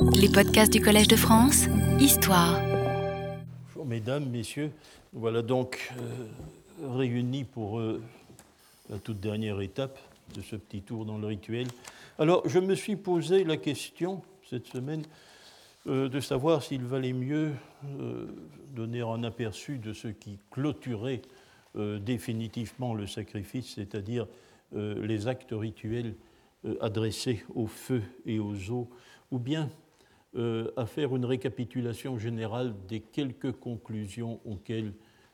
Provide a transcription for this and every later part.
Les podcasts du Collège de France, Histoire. Bonjour mesdames, messieurs. Voilà donc euh, réunis pour euh, la toute dernière étape de ce petit tour dans le rituel. Alors je me suis posé la question cette semaine euh, de savoir s'il valait mieux donner un aperçu de ce qui clôturait définitivement le sacrifice, c'est-à-dire les actes rituels adressés au feu et aux eaux, ou bien euh, à faire une récapitulation générale des quelques conclusions auxquelles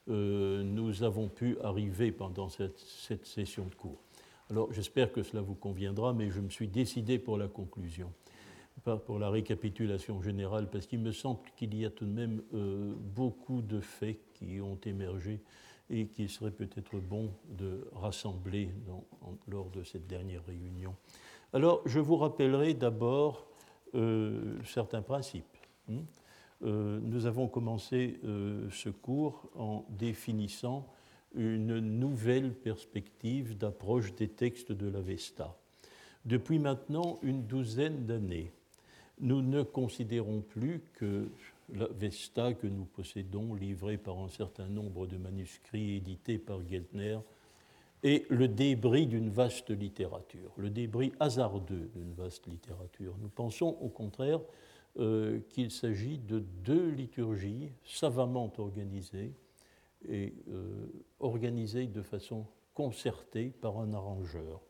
euh, nous avons pu arriver pendant cette, session de cours. Alors j'espère que cela vous conviendra, mais je me suis décidé pour la conclusion, pas pour la récapitulation générale, parce qu'il me semble qu'il y a tout de même euh, beaucoup de faits qui ont émergé et qu'il serait peut-être bon de rassembler lors de cette dernière réunion. Alors je vous rappellerai d'abord euh, certains principes. Hein. Euh, nous avons commencé euh, ce cours en définissant une nouvelle perspective d'approche des textes de l'Avesta. Depuis maintenant une douzaine d'années, nous ne considérons plus que l'Avesta que nous possédons, livrée par un certain nombre de manuscrits édités par Geltner, et le débris d'une vaste littérature, le débris hasardeux d'une vaste littérature. Nous pensons au contraire euh, qu'il s'agit de deux liturgies savamment organisées et euh, organisées de façon concertée par un arrangeur.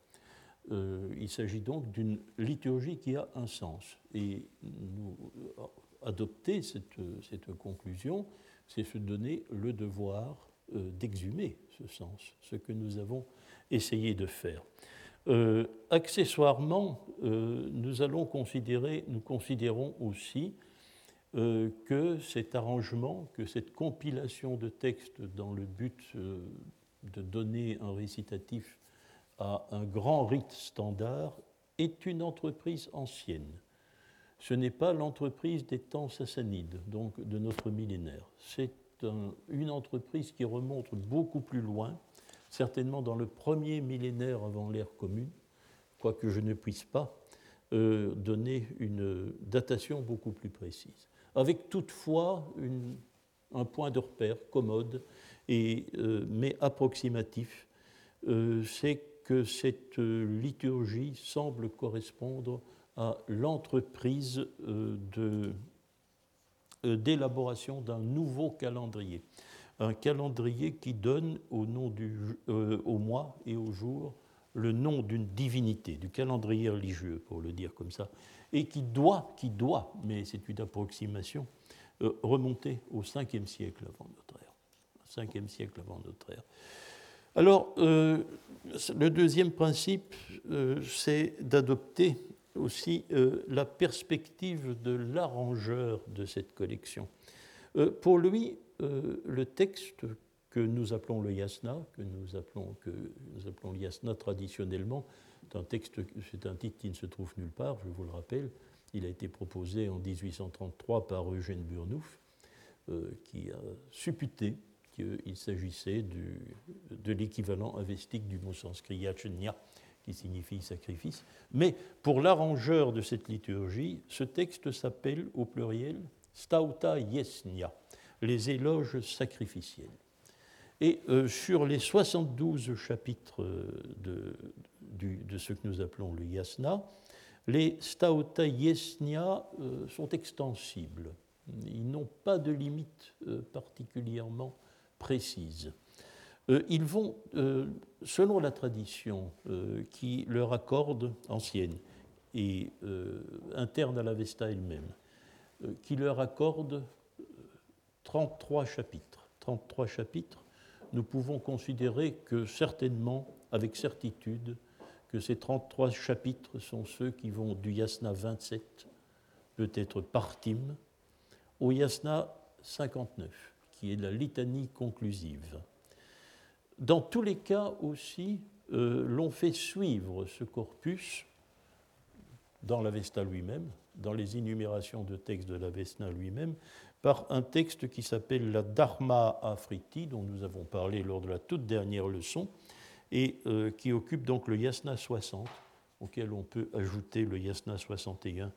Euh, il s'agit donc d'une liturgie qui a un sens. Et adopter cette, conclusion, c'est se donner le devoir d'exhumer ce sens, ce que nous avons essayé de faire. Euh, accessoirement, euh, nous allons considérer, nous considérons aussi que cet arrangement, que cette compilation de textes dans le but de donner un récitatif à un grand rite standard est une entreprise ancienne. Ce n'est pas l'entreprise des temps sassanides, donc de notre millénaire. C'est une entreprise qui remonte beaucoup plus loin, certainement dans le premier millénaire avant l'ère commune, quoique je ne puisse pas euh, donner une datation beaucoup plus précise. Avec toutefois un point de repère commode, et, euh, mais approximatif, euh, c'est que cette liturgie semble correspondre à l'entreprise de d'élaboration d'un nouveau calendrier. Un calendrier qui donne au, nom du, euh, au mois et au jour le nom d'une divinité, du calendrier religieux, pour le dire comme ça, et qui doit, qui doit mais c'est une approximation, euh, remonter au 5e siècle avant notre ère. 5e siècle avant notre ère. Alors, le deuxième principe, c'est d'adopter aussi euh, la perspective de l'arrangeur de cette collection. Euh, pour lui, euh, le texte que nous appelons le yasna, que nous appelons, le yasna traditionnellement, c'est un, titre qui ne se trouve nulle part, je vous le rappelle. Il a été proposé en 1833 par Eugène Burnouf, qui a supputé qu'il s'agissait de l'équivalent avestique du mot sanskrit yachnya, qui signifie sacrifice. Mais pour l'arrangeur de cette liturgie, ce texte s'appelle au pluriel Stauta Yesnia, les éloges sacrificiels. Et euh, sur les 72 chapitres euh, de, ce que nous appelons le yasna, les stauta yesnia euh, sont extensibles. Ils n'ont pas de limite particulièrement précise. Euh, ils vont, euh, selon la tradition euh, qui leur accorde, ancienne et interne à la Vesta elle-même, qui leur accorde 33 chapitres. 33 chapitres, nous pouvons considérer que certainement, avec certitude, que ces 33 chapitres sont ceux qui vont du Yasna 27, peut-être Partim, au Yasna 59, qui est la litanie conclusive. Dans tous les cas aussi, euh, l'on fait suivre ce corpus dans l'Avesta lui-même, dans les énumérations de textes de l'Avesta lui-même, par un texte qui s'appelle la Dharma Afriti, dont nous avons parlé lors de la toute dernière leçon, et euh, qui occupe donc le Yasna 60, auquel on peut ajouter le Yasna 61,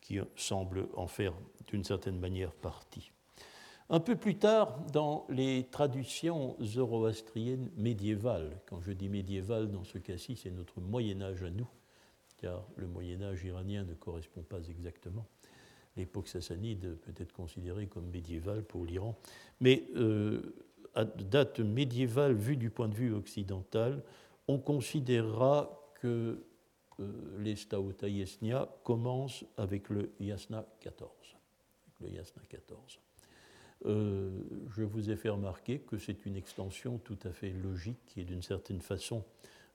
qui semble en faire d'une certaine manière partie. Un peu plus tard, dans les traductions zoroastriennes médiévales, quand je dis médiévales, dans ce cas-ci, c'est notre Moyen Âge à nous, car le Moyen Âge iranien ne correspond pas exactement. L'époque sassanide peut être considérée comme médiévale pour l'Iran, mais euh, à date médiévale vue du point de vue occidental, on considérera que euh, les Staota Yesnia commencent avec le Yasna 14. Le Yasna 14. Euh, je vous ai fait remarquer que c'est une extension tout à fait logique et d'une certaine façon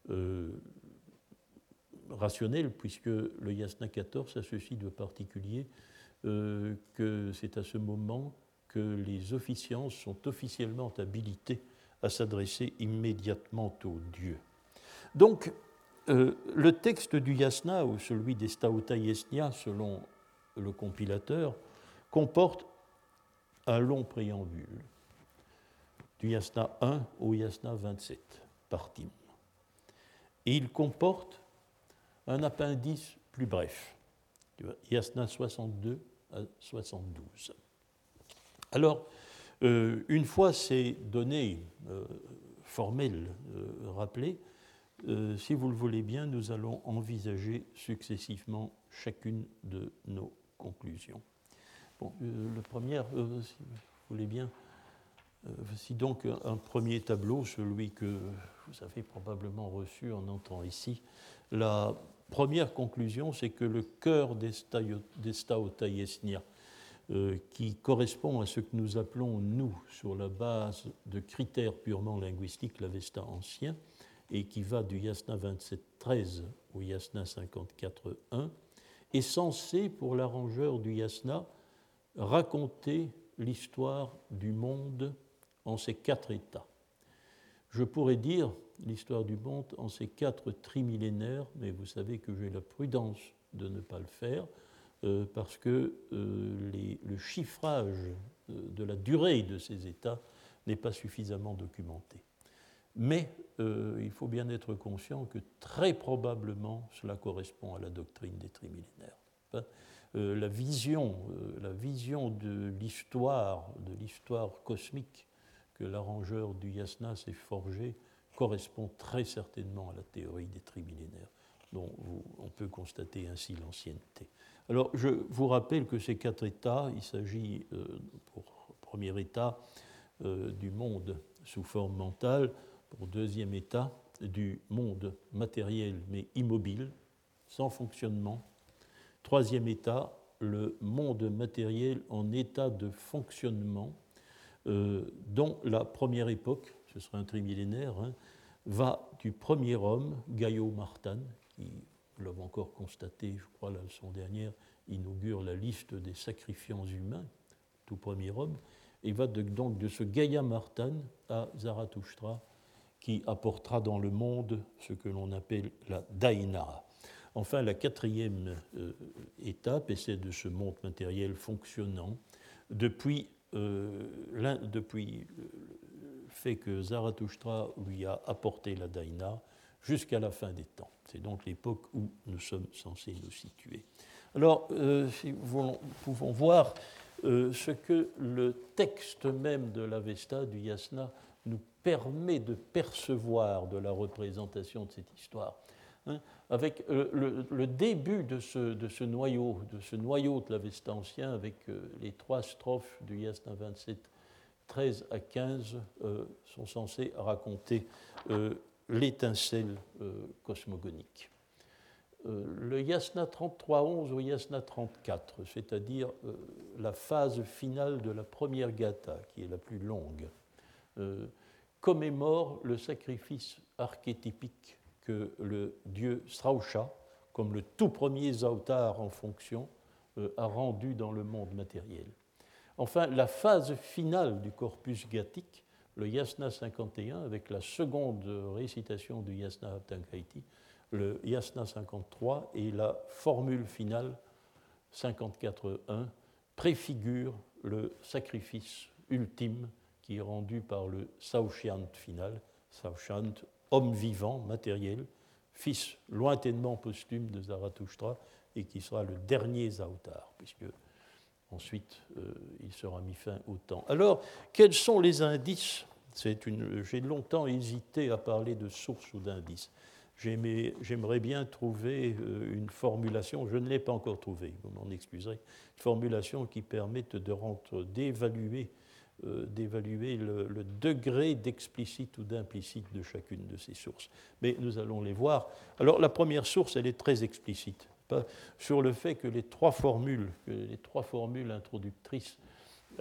euh, rationnelle, puisque le Yasna 14 a ceci de particulier euh, que c'est à ce moment que les officiants sont officiellement habilités à s'adresser immédiatement aux dieux. Donc, le texte du Yasna, ou celui des Stauta Yesnia, selon le compilateur, comporte un long préambule, du Yasna 1 au Yasna 27, par Tim. Et il comporte un appendice plus bref, Yasna 62 à 72. Alors, euh, une fois ces données euh, formelles euh, rappelées, si vous le voulez bien, nous allons envisager successivement chacune de nos conclusions. Bon, euh, le premier, euh, si vous voulez bien, euh, voici donc un, premier tableau, celui que vous avez probablement reçu en entrant ici. La première conclusion, c'est que le cœur des Yesnia, qui correspond à ce que nous appelons, nous, sur la base de critères purement linguistiques, l'Avesta ancien, et qui va du Yasna 27.13 au Yasna 54.1, est censé, pour l'arrangeur du Yasna, raconter l'histoire du monde en ces quatre états. Je pourrais dire l'histoire du monde en ces quatre trimillénaires, mais vous savez que j'ai la prudence de ne pas le faire, euh, parce que euh, le chiffrage euh, de la durée de ces états n'est pas suffisamment documenté. Mais il faut bien être conscient que très probablement cela correspond à la doctrine des trimillénaires. Euh, la vision, euh, la vision de l'histoire, de l'histoire cosmique que l'arrangeur du yasna s'est forgé correspond très certainement à la théorie des trimillénaires, dont on peut constater ainsi l'ancienneté. Alors, je vous rappelle que ces quatre états, il s'agit, euh, pour premier état, du monde sous forme mentale, pour deuxième état, du monde matériel mais immobile, sans fonctionnement, Troisième état, le monde matériel en état de fonctionnement, euh, dont la première époque, ce sera un trimillénaire, hein, va du premier homme, Gaio Martan, qui, nous l'avons encore constaté, je crois, la leçon dernière, inaugure la liste des sacrifiants humains, tout premier homme, et va donc de ce Gaia Martan à Zarathustra, qui apportera dans le monde ce que l'on appelle la Daina. Enfin, la quatrième euh, étape, et c'est de ce monde matériel fonctionnant, depuis, euh, le fait que Zarathustra lui a apporté la Daina jusqu'à la fin des temps. C'est donc l'époque où nous sommes censés nous situer. Alors, euh, si nous pouvons voir ce que le texte même de l'Avesta, du Yasna, nous permet de percevoir de la représentation de cette histoire. Hein, avec euh, le, début de ce, noyau, de ce noyau de ancien, avec euh, les trois strophes du Yasna 27, 13 à 15, euh, sont censés raconter l'étincelle cosmogonique. le Yasna 33-11 au Yasna 34, c'est-à-dire la phase finale de la première gata, qui est la plus longue, commémore le sacrifice archétypique que le dieu Strausha, comme le tout premier Zautar en fonction, euh, a rendu dans le monde matériel. Enfin, la phase finale du corpus gathique, le Yasna 51, avec la seconde récitation du Yasna Abtankaiti, le Yasna 53 et la formule finale 54.1 préfigure le sacrifice ultime qui est rendu par le Saushant final, Saushant homme vivant, matériel, fils lointainement posthume de Zarathustra et qui sera le dernier Zaoutar, puisque ensuite il sera mis fin au temps. Alors, quels sont les indices? J'ai longtemps hésité à parler de sources ou d'indices. J'aimerais bien trouver une formulation, je ne l'ai pas encore trouvée, vous m'en excuserez, une formulation qui permette d'évaluer euh, d'évaluer le, degré d'explicite ou d'implicite de chacune de ces sources. Mais nous allons les voir. Alors la première source, elle est très explicite sur le fait que les trois formules, les introductrices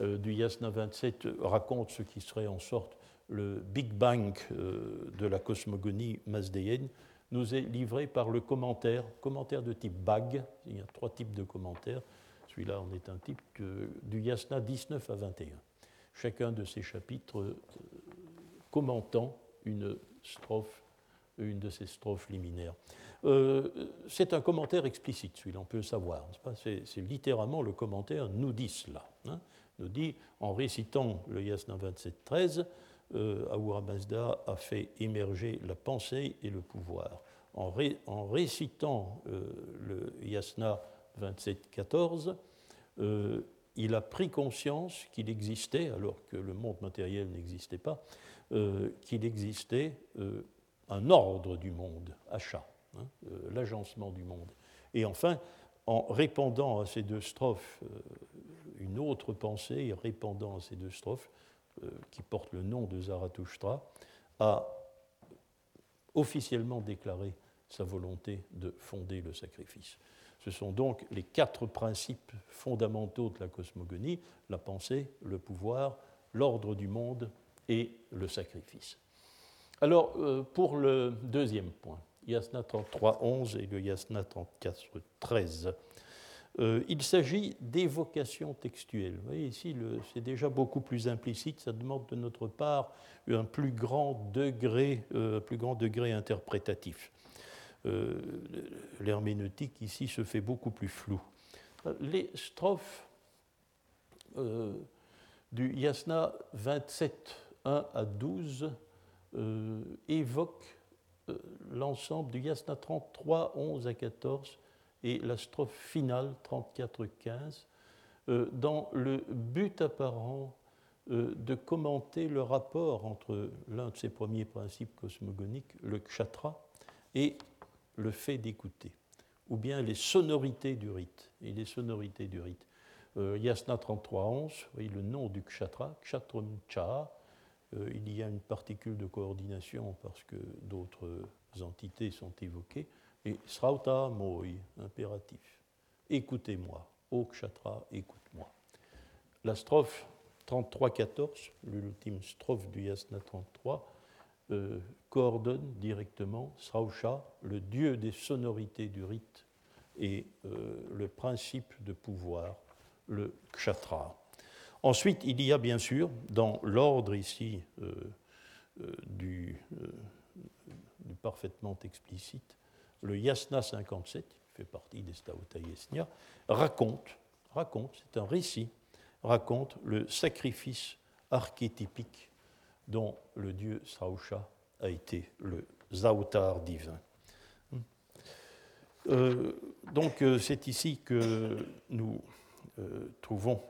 euh, du Yasna 27 racontent ce qui serait en sorte le Big Bang euh, de la cosmogonie masdéenne, nous est livré par le commentaire, commentaire de type BAG, il y a trois types de commentaires, celui-là en est un type, du Yasna 19 à 21 chacun de ces chapitres euh, commentant une strophe, une de ces strophes liminaires. Euh, c'est un commentaire explicite, celui-là, on peut le savoir. C'est littéralement le commentaire nous dit cela. Hein. nous dit, en récitant le Yasna 27.13, euh, Ahura Mazda a fait émerger la pensée et le pouvoir. En, récitant euh, le Yasna 27.14, il a pris conscience qu'il existait, alors que le monde matériel n'existait pas, euh, qu'il existait euh, un ordre du monde, achat, hein, euh, l'agencement du monde. Et enfin, en répandant à ces deux strophes une autre pensée, répandant à ces deux strophes, qui portent le nom de Zarathustra, a officiellement déclaré sa volonté de fonder le sacrifice. Ce sont donc les quatre principes fondamentaux de la cosmogonie, la pensée, le pouvoir, l'ordre du monde et le sacrifice. Alors, euh, pour le deuxième point, Yasna 33.11 et le Yasna 34.13, euh, il s'agit d'évocation textuelle. Vous voyez, ici, c'est déjà beaucoup plus implicite, ça demande de notre part un plus grand degré, euh, plus grand degré interprétatif. Euh, l'herméneutique ici se fait beaucoup plus floue. Les strophes euh, du Yasna 27, 1 à 12 euh, évoquent l'ensemble du Yasna 33, 11 à 14 et la strophe finale 34, 15 dans le but apparent de commenter le rapport entre l'un de ses premiers principes cosmogoniques, le kshatra, et le fait d'écouter, ou bien les sonorités du rite. Et les sonorités du rite. Euh, Yasna 33.11, voyez le nom du kshatra, kshatrum cha. Euh, il y a une particule de coordination parce que d'autres entités sont évoquées. Et srauta moi, impératif. Écoutez-moi, ô kshatra, écoute-moi. La strophe 33.14, l'ultime strophe du Yasna 33, euh, coordonne directement Srausha, le dieu des sonorités du rite, et euh, le principe de pouvoir, le kshatra. Ensuite, il y a bien sûr, dans l'ordre ici euh, du, parfaitement explicite, le Yasna 57, qui fait partie des Yesnia, raconte, raconte, c'est un récit, raconte le sacrifice archétypique dont le dieu Sausha a été le Zautar divin. Euh, donc euh, c'est ici que nous euh, trouvons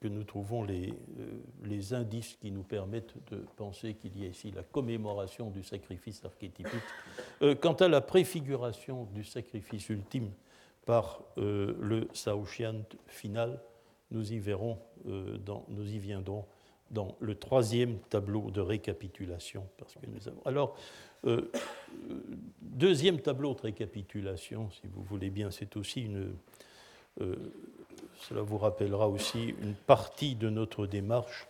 que nous trouvons les, indices qui nous permettent de penser qu'il y a ici la commémoration du sacrifice archétypique. quant à la préfiguration du sacrifice ultime par le Saoshian final, nous y verrons, euh, dans, nous y viendrons dans le troisième tableau de récapitulation. Parce que nous avons... Alors, euh, deuxième tableau de récapitulation, si vous voulez bien, c'est aussi une. Euh, cela vous rappellera aussi une partie de notre démarche.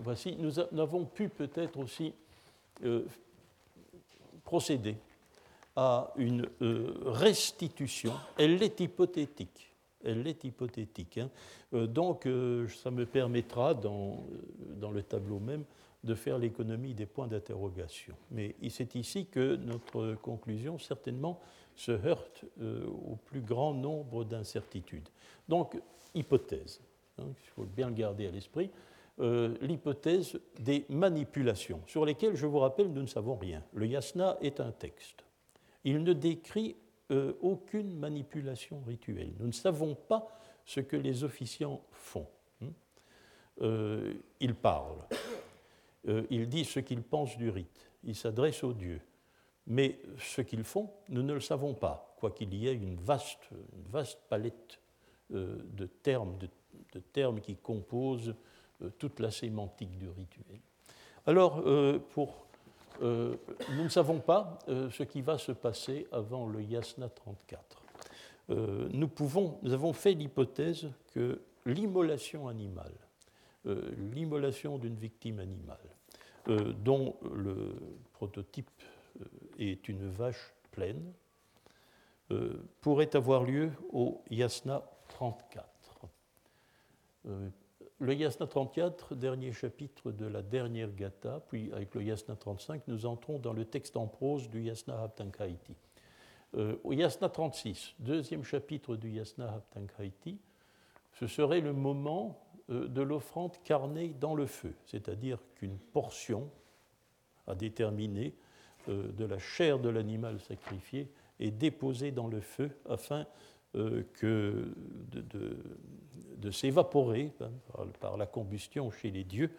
voici, nous, avons pu peut-être aussi procéder à une restitution. Elle est hypothétique elle est hypothétique. Hein. Euh, donc, euh, ça me permettra, dans, euh, dans le tableau même, de faire l'économie des points d'interrogation. Mais c'est ici que notre conclusion, certainement, se heurte au plus grand nombre d'incertitudes. Donc, hypothèse, hein, il faut bien le garder à l'esprit. l'hypothèse des manipulations, sur lesquelles, je vous rappelle, nous ne savons rien. Le yasna est un texte. Il ne décrit aucune manipulation rituelle. Nous ne savons pas ce que les officiants font. Euh, ils parlent, euh, ils disent ce qu'ils pensent du rite, ils s'adressent aux dieux. Mais ce qu'ils font, nous ne le savons pas, quoiqu'il y ait une vaste, une vaste palette euh, de, termes, de, termes qui composent toute la sémantique du rituel. Alors, pour, nous ne savons pas ce qui va se passer avant le Yasna 34. nous, pouvons, nous avons fait l'hypothèse que l'immolation animale euh, l'immolation d'une victime animale, euh, dont le prototype euh, est une vache pleine, pourrait avoir lieu au Yasna 34. Le Yasna 34, dernier chapitre de la dernière Gata, puis avec le Yasna 35, nous entrons dans le texte en prose du Yasna Haptankaiti. au Yasna 36, deuxième chapitre du Yasna Haptankaiti, ce serait le moment euh, de l'offrande carnée dans le feu, c'est-à-dire qu'une portion à déterminer euh, de la chair de l'animal sacrifié est déposée dans le feu afin euh, que de, s'évaporer hein, par, la combustion chez les dieux,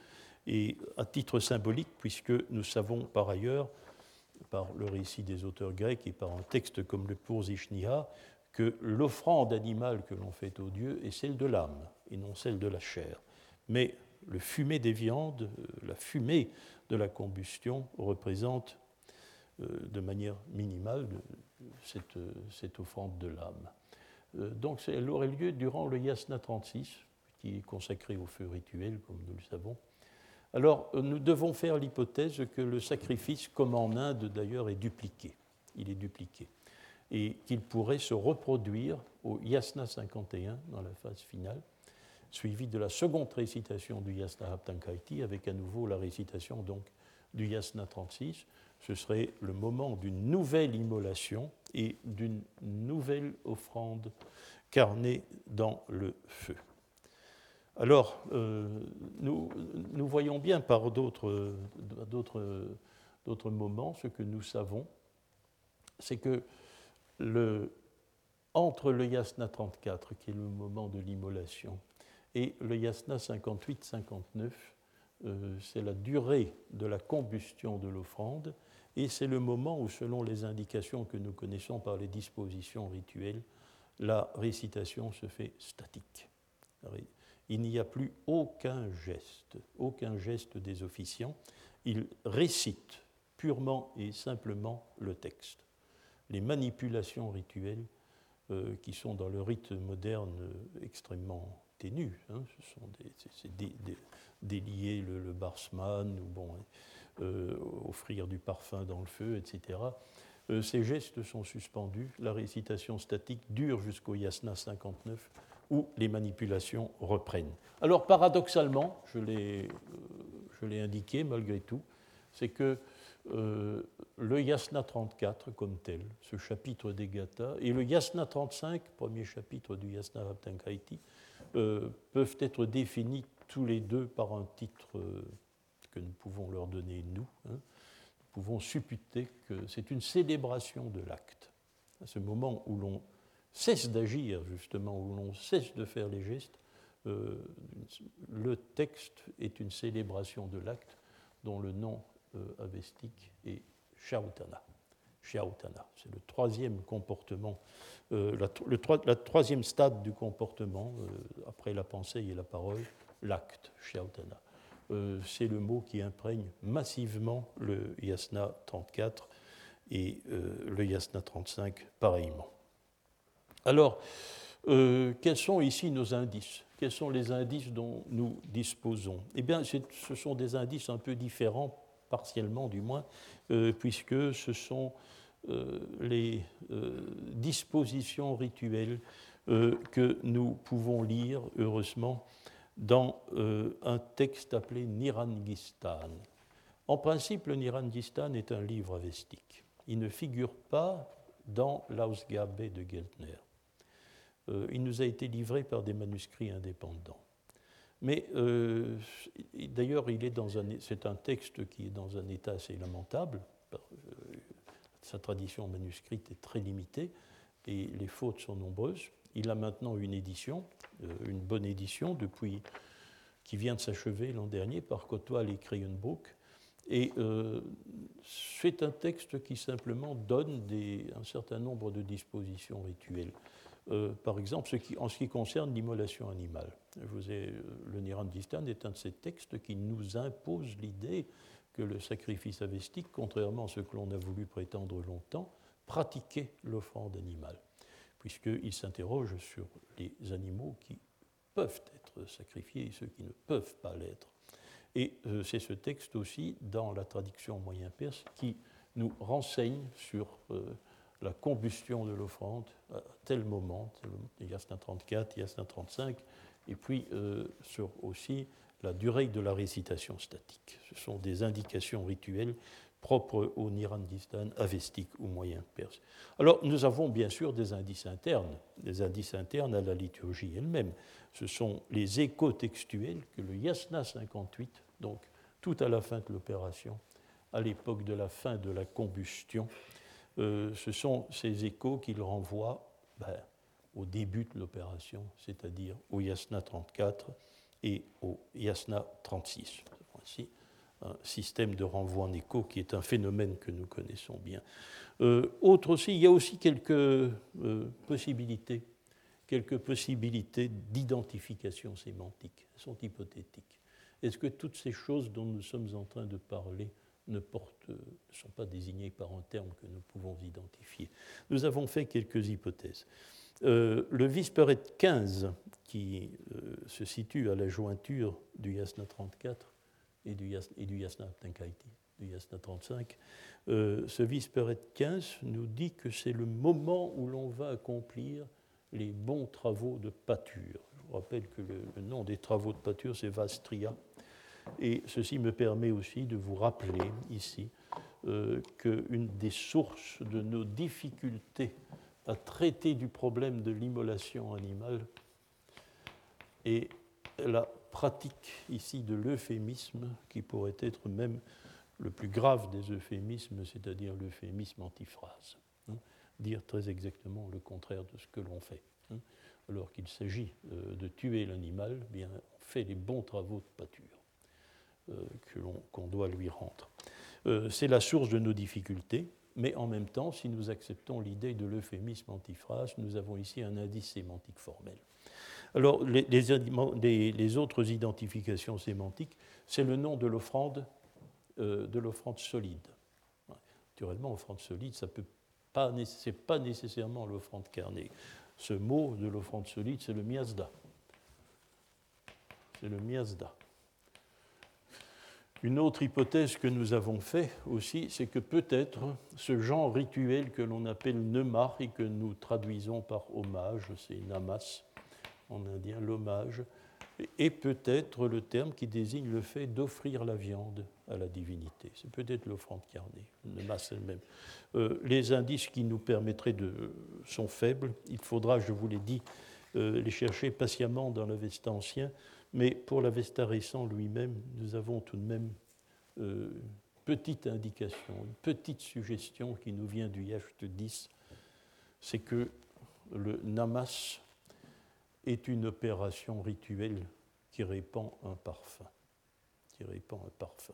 et à titre symbolique, puisque nous savons par ailleurs, par le récit des auteurs grecs et par un texte comme le Pourzishniha, que l'offrande animale que l'on fait aux dieux est celle de l'âme et non celle de la chair. Mais le fumet des viandes, euh, la fumée de la combustion représente euh, de manière minimale cette offrande de l'âme. Euh, donc elle aurait lieu durant le Yasna 36, qui est consacré au feu rituel, comme nous le savons. Alors nous devons faire l'hypothèse que le sacrifice, comme en Inde d'ailleurs, est dupliqué. Il est dupliqué et qu'il pourrait se reproduire au Yasna 51 dans la phase finale, suivi de la seconde récitation du Yasna Haptankaiti avec à nouveau la récitation donc du Yasna 36. Ce serait le moment d'une nouvelle immolation et d'une nouvelle offrande carnée dans le feu. Alors, euh, nous, voyons bien par d'autres moments ce que nous savons, c'est que entre le yasna 34, qui est le moment de l'immolation, et le yasna 58-59, euh, c'est la durée de la combustion de l'offrande, et c'est le moment où, selon les indications que nous connaissons par les dispositions rituelles, la récitation se fait statique. Il n'y a plus aucun geste, aucun geste des officiants. Ils récitent purement et simplement le texte les manipulations rituelles euh, qui sont dans le rite moderne extrêmement ténues. Hein. ce sont des, délier le, le, barsman, ou bon, euh, offrir du parfum dans le feu, etc. Euh, ces gestes sont suspendus. La récitation statique dure jusqu'au yasna 59 où les manipulations reprennent. Alors paradoxalement, je l'ai indiqué malgré tout, c'est que euh, le Yasna 34 comme tel, ce chapitre des Gathas, et le Yasna 35, premier chapitre du Yasna Raptankaiti, euh, peuvent être définis tous les deux par un titre euh, que nous pouvons leur donner nous. Hein. Nous pouvons supputer que c'est une célébration de l'acte. À ce moment où l'on cesse d'agir, justement, où l'on cesse de faire les gestes, le texte est une célébration de l'acte dont le nom euh, avestique et Shautana. Shautana, c'est le troisième comportement, euh, la, le, troisième stade du comportement, euh, après la pensée et la parole, l'acte, Shautana. C'est le mot qui imprègne massivement le yasna 34 et le yasna 35 pareillement. Alors, quels sont ici nos indices? Quels sont les indices dont nous disposons? Eh bien, ce sont des indices un peu différents partiellement du moins, euh, puisque ce sont euh, les euh, dispositions rituelles que nous pouvons lire, heureusement, dans un texte appelé Nirangistan. En principe, le Nirangistan est un livre avestique. Il ne figure pas dans l'Ausgabe de Geltner. il nous a été livré par des manuscrits indépendants. Mais d'ailleurs, dans un, c'est un texte qui est dans un état assez lamentable. Sa tradition manuscrite est très limitée et les fautes sont nombreuses. Il a maintenant une édition, une bonne édition, qui vient de s'achever l'an dernier par Kotwal et. Et euh, c'est un texte qui simplement donne un certain nombre de dispositions rituelles. Euh, par exemple, en ce qui concerne l'immolation animale. Je vous ai, euh, le Nirandistan est un de ces textes qui nous impose l'idée que le sacrifice avestique, contrairement à ce que l'on a voulu prétendre longtemps, pratiquait l'offrande animale, puisqu'il s'interroge sur les animaux qui peuvent être sacrifiés et ceux qui ne peuvent pas l'être. Et euh, c'est ce texte aussi, dans la traduction moyen perse, qui nous renseigne sur euh, la combustion de l'offrande à tel moment, il y a 34, il y a 35, et puis euh, sur aussi la durée de la récitation statique. Ce sont des indications rituelles propres au Nirandistan avestique ou moyen perse. Alors nous avons bien sûr des indices internes, des indices internes à la liturgie elle-même. Ce sont les échos textuels que le Yasna 58, donc tout à la fin de l'opération, à l'époque de la fin de la combustion, euh, ce sont ces échos qu'il renvoie ben, au début de l'opération, c'est-à-dire au Yasna 34 et au Yasna 36. Voici un système de renvoi en écho qui est un phénomène que nous connaissons bien. Euh, autre aussi, il y a aussi quelques euh, possibilités, quelques possibilités d'identification sémantique, elles sont hypothétiques. Est-ce que toutes ces choses dont nous sommes en train de parler ne, sont pas désignées par un terme que nous pouvons identifier? Nous avons fait quelques hypothèses. Euh, le Visperet 15, qui se situe à la jointure du Yasna 34 et du, Yasna, et du Yasna du Yasna 35, euh, ce Visperet 15 nous dit que c'est le moment où l'on va accomplir les bons travaux de pâture. Je vous rappelle que le, le nom des travaux de pâture, c'est Vastria. Et ceci me permet aussi de vous rappeler ici euh, qu'une des sources de nos difficultés à traiter du problème de l'immolation animale est la pratique ici de l'euphémisme, qui pourrait être même le plus grave des euphémismes, c'est-à-dire l'euphémisme antiphrase. Hein, dire très exactement le contraire de ce que l'on fait. Hein. alors qu'il s'agit euh, de tuer l'animal, bien on fait les bons travaux de pâture euh, qu'on doit lui rendre. Euh, c'est la source de nos difficultés, mais en même temps, si nous acceptons l'idée de l'euphémisme antiphrase, nous avons ici un indice sémantique formel. Alors, les, autres identifications sémantiques, c'est le nom de l'offrande, euh, de l'offrande solide. Naturellement, l'offrande solide, ça peut pas, pas nécessairement l'offrande carnée. Ce mot de l'offrande solide, c'est le miasda. C'est le miasda. Une autre hypothèse que nous avons fait aussi, c'est que peut-être ce genre rituel que l'on appelle nemar et que nous traduisons par hommage, c'est namas en indien, l'hommage, est peut-être le terme qui désigne le fait d'offrir la viande à la divinité. C'est peut-être l'offrande carnée, namas elle-même. Euh, les indices qui nous permettraient de sont faibles. Il faudra, je vous l'ai dit, euh, les chercher patiemment dans l'Avesta ancien mais pour l'Avesta récent lui-même, nous avons tout de même une euh, petite indication, une petite suggestion qui nous vient du Yacht 10, c'est que le namas est une opération rituelle qui répand un parfum. Qui répand un parfum.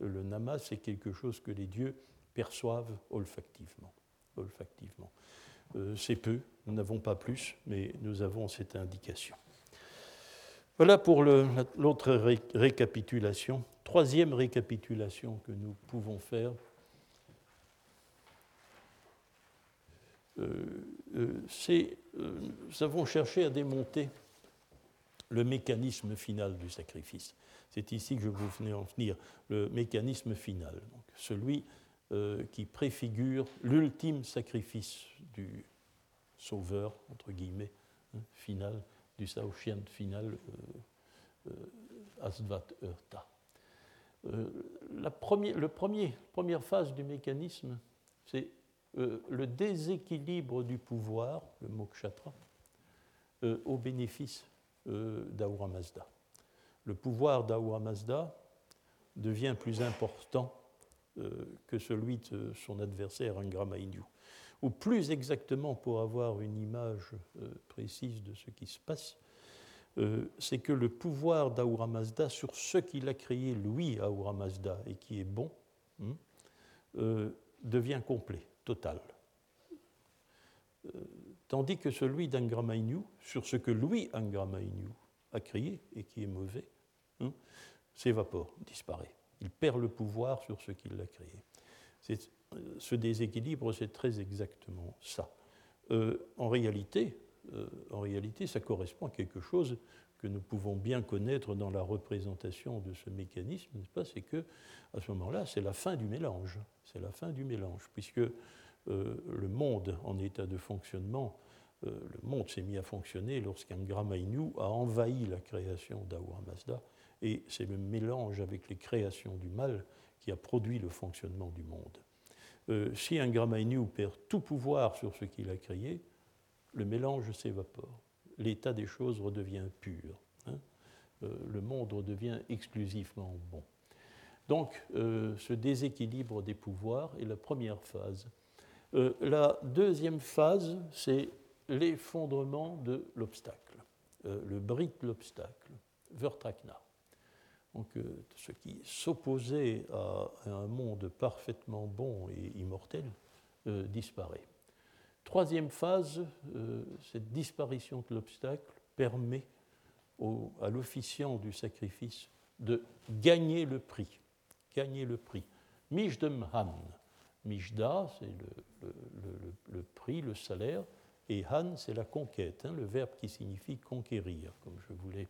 Le namas, c'est quelque chose que les dieux perçoivent olfactivement. olfactivement. Euh, c'est peu, nous n'avons pas plus, mais nous avons cette indication. Voilà pour l'autre récapitulation. Troisième récapitulation que nous pouvons faire. Euh, c'est, euh, nous avons cherché à démonter le mécanisme final du sacrifice. C'est ici que je vous venais en venir, le mécanisme final, celui qui préfigure l'ultime sacrifice du sauveur, entre guillemets, hein, final, du Saotian final euh, euh, Asvat. Euh, la première, le première phase du mécanisme, c'est le déséquilibre du pouvoir, le mokshatra, au bénéfice d'Ahura Mazda. le pouvoir d'Ahura Mazda devient plus important euh, que celui de son adversaire Angra Mainyu. Ou plus exactement, pour avoir une image euh, précise de ce qui se passe, euh, c'est que le pouvoir d'Ahura Mazda sur ce qu'il a créé, lui, Ahura Mazda, et qui est bon, hein, devient complet, total. tandis que celui d'Angra Mainyu, sur ce que lui, Angra Mainyu, a créé, et qui est mauvais, hein, s'évapore, disparaît. Il perd le pouvoir sur ce qu'il a créé. Ce déséquilibre, c'est très exactement ça. Euh, en, réalité, euh, en réalité, ça correspond à quelque chose que nous pouvons bien connaître dans la représentation de ce mécanisme, n'est-ce pas? C'est que à ce moment-là, c'est la fin du mélange. C'est la fin du mélange, puisque euh, le monde en état de fonctionnement, le monde s'est mis à fonctionner lorsqu'un Gramainu a envahi la création d'Ahura Mazda et c'est le mélange avec les créations du mal qui a produit le fonctionnement du monde. Euh, si un Gramainu perd tout pouvoir sur ce qu'il a créé, le mélange s'évapore. L'état des choses redevient pur. Hein. Euh, le monde redevient exclusivement bon. Donc, euh, ce déséquilibre des pouvoirs est la première phase. la deuxième phase, c'est l'effondrement de l'obstacle, le bris de l'obstacle, Vertrakna. Donc, euh, ce qui s'opposait à un monde parfaitement bon et immortel euh, disparaît. Troisième phase, euh, cette disparition de l'obstacle permet à l'officiant du sacrifice de gagner le prix. Gagner le prix. Mishdem-han. Mishda, c'est le, prix, le salaire, et han, c'est la conquête, hein, le verbe qui signifie conquérir, comme je voulais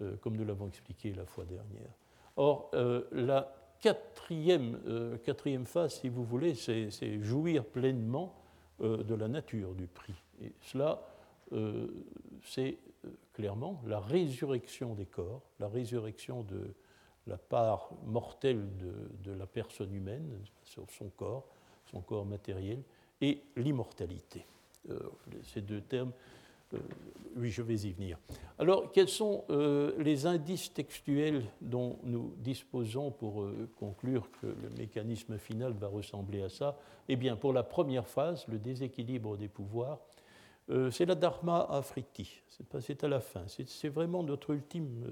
euh, comme nous l'avons expliqué la fois dernière. Or, euh, la quatrième, quatrième phase, si vous voulez, c'est jouir pleinement de la nature du prix. Et cela, c'est clairement la résurrection des corps, la résurrection de la part mortelle de, la personne humaine, sur son corps, son corps matériel, et l'immortalité. ces deux termes euh, oui, je vais y venir. Alors, quels sont euh, les indices textuels dont nous disposons pour euh, conclure que le mécanisme final va ressembler à ça? Eh bien, pour la première phase, le déséquilibre des pouvoirs, c'est la Dharma Afriti, c'est à la fin. C'est vraiment notre ultime,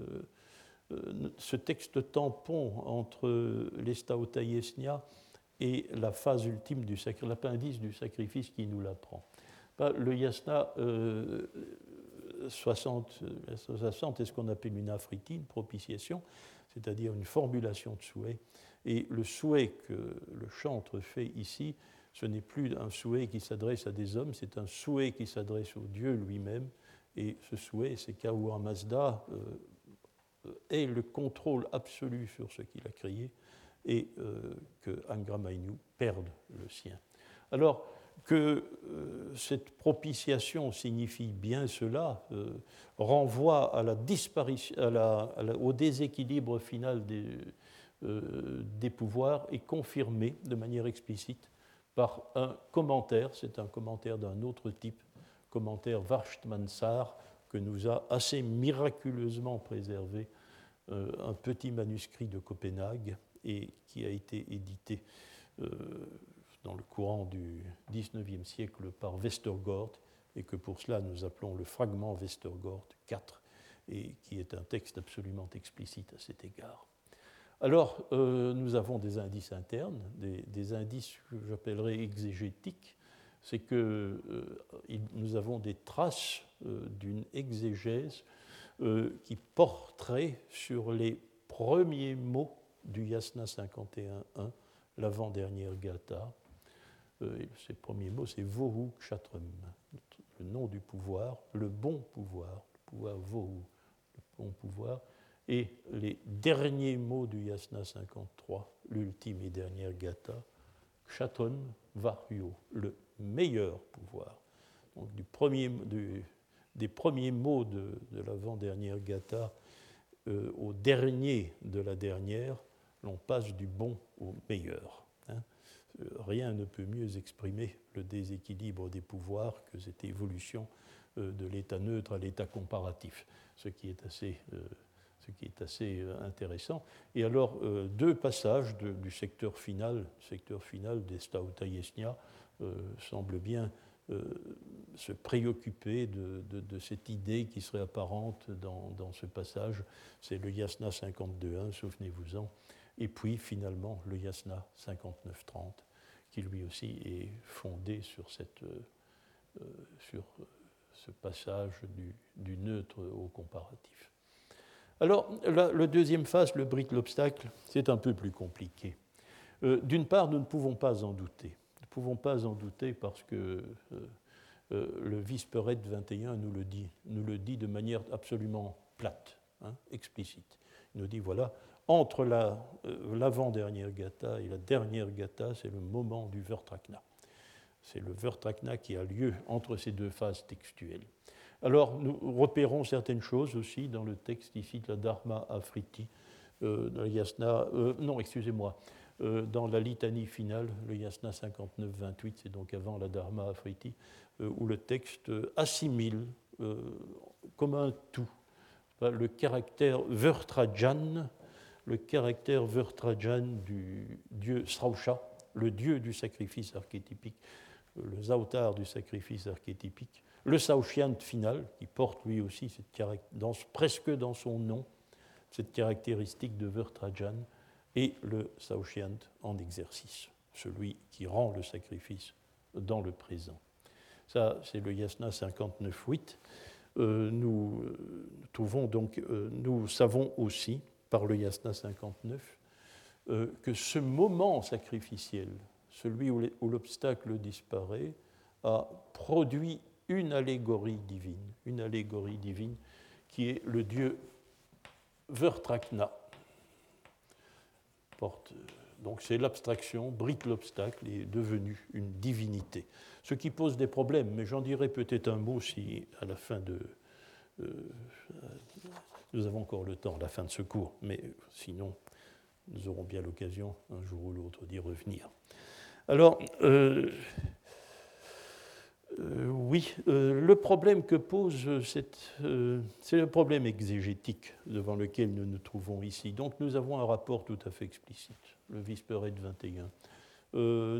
ce texte tampon entre l'Estaotayesnia et la phase ultime du l'appendice du sacrifice qui nous l'apprend. Bah, le yasna 60, euh, 60 est ce qu'on appelle une afriti, une propitiation, c'est-à-dire une formulation de souhait. Et le souhait que le chantre fait ici, ce n'est plus un souhait qui s'adresse à des hommes, c'est un souhait qui s'adresse au Dieu lui-même. Et ce souhait, c'est Mazda euh, ait le contrôle absolu sur ce qu'il a créé et euh, que Angra Mainyu perde le sien. Alors, que euh, cette propitiation signifie bien cela, euh, renvoie à la disparition, au déséquilibre final des, euh, pouvoirs est confirmé de manière explicite par un commentaire, c'est un commentaire d'un autre type, commentaire Varshtmansar, que nous a assez miraculeusement préservé un petit manuscrit de Copenhague et qui a été édité dans le courant du XIXe siècle par Westergaard, et que pour cela nous appelons le fragment Westergaard 4, et qui est un texte absolument explicite à cet égard. Alors, euh, nous avons des indices internes, des, indices que j'appellerais exégétiques, c'est que euh, nous avons des traces euh, d'une exégèse qui porterait sur les premiers mots du Yasna 51.1, l'avant-dernière Gata, euh, ces premiers mots, c'est Vohu Kshatram, le nom du pouvoir, le bon pouvoir, le pouvoir Vohu, le bon pouvoir. Et les derniers mots du Yasna 53, l'ultime et dernière Gata, Kshatron Varyo, le meilleur pouvoir. Donc premier, des premiers mots de, l'avant-dernière Gata euh, au dernier de la dernière, l'on passe du bon au meilleur. Rien ne peut mieux exprimer le déséquilibre des pouvoirs que cette évolution euh, de l'état neutre à l'état comparatif, ce qui est assez, euh, euh, intéressant. Et alors, deux passages du secteur final, secteur final des Yesnia, euh, semblent bien se préoccuper de, cette idée qui serait apparente dans, ce passage. C'est le Yasna 52.1, souvenez-vous-en. Et puis, finalement, le Yasna 59.30, qui lui aussi est fondé sur, cette, sur ce passage du, neutre au comparatif. Alors, le deuxième phase, le brique l'obstacle, c'est un peu plus compliqué. Euh, d'une part, nous ne pouvons pas en douter. Nous ne pouvons pas en douter parce que euh, euh, le vice-perret 21 nous le, dit, nous le dit de manière absolument plate, hein, explicite. Il nous dit voilà, entre l'avant-dernière gata et la dernière gata, c'est le moment du Vertrakna. C'est le Vertrakna qui a lieu entre ces deux phases textuelles. Alors, nous repérons certaines choses aussi dans le texte ici de la Dharma Afriti, euh, dans Yasna, euh, non, excusez-moi, euh, dans la litanie finale, le Yasna 59-28, c'est donc avant la Dharma Afriti, où le texte assimile comme un tout le caractère Vertrajan, le caractère Vertrajan du dieu Srausha, le dieu du sacrifice archétypique, le Zautar du sacrifice archétypique, le Saoshyant final, qui porte lui aussi cette presque dans son nom cette caractéristique de Vertrajan, et le Saoshyant en exercice, celui qui rend le sacrifice dans le présent. Ça, c'est le Yasna 59.8. Euh, nous, euh, trouvons donc, euh, nous savons aussi, par le Yasna 59, que ce moment sacrificiel, celui où l'obstacle disparaît, a produit une allégorie divine, une allégorie divine qui est le dieu Vertrakna. donc c'est l'abstraction, Brick l'obstacle est devenu une divinité. Ce qui pose des problèmes, mais j'en dirai peut-être un mot si à la fin de... Euh, nous avons encore le temps à la fin de ce cours, mais sinon nous aurons bien l'occasion un jour ou l'autre d'y revenir. Alors, euh, euh, oui, euh, le problème que pose euh, c'est le problème exégétique devant lequel nous nous trouvons ici. Donc nous avons un rapport tout à fait explicite, le Visperet 21.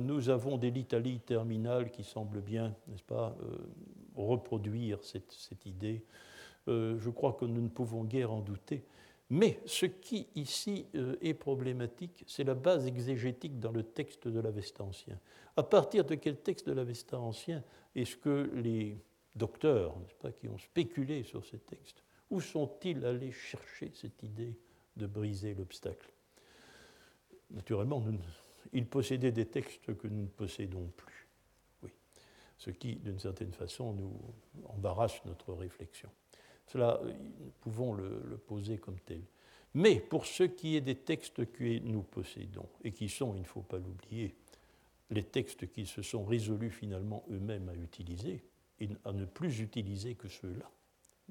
nous avons des litalies terminales qui semblent bien, n'est-ce pas, reproduire cette, cette idée. Je crois que nous ne pouvons guère en douter. Mais ce qui ici euh, est problématique, c'est la base exégétique dans le texte de l'Avesta ancien. À partir de quel texte de l'Avesta ancien est-ce que les docteurs pas, qui ont spéculé sur ces textes, où sont-ils allés chercher cette idée de briser l'obstacle? Naturellement, ils possédaient des textes que nous ne possédons plus. Oui. Ce qui, d'une certaine façon, nous embarrasse notre réflexion. Cela, nous pouvons le, poser comme tel. Mais pour ce qui est des textes que nous possédons, et qui sont, il ne faut pas l'oublier, les textes qui se sont résolus finalement eux-mêmes à utiliser, et à ne plus utiliser que ceux-là,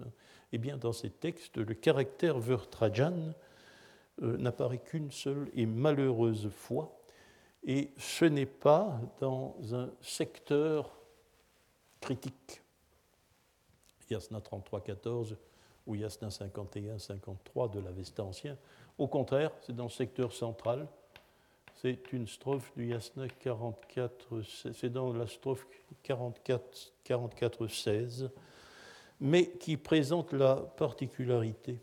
hein, eh bien dans ces textes, le caractère Vertrajan euh, n'apparaît qu'une seule et malheureuse fois, et ce n'est pas dans un secteur critique Yasna 33-14 ou Yasna 51-53 de l'Avesta ancien. Au contraire, c'est dans le secteur central. C'est une strophe du Yasna 44, c'est dans la strophe 44, 44 16, mais qui présente la particularité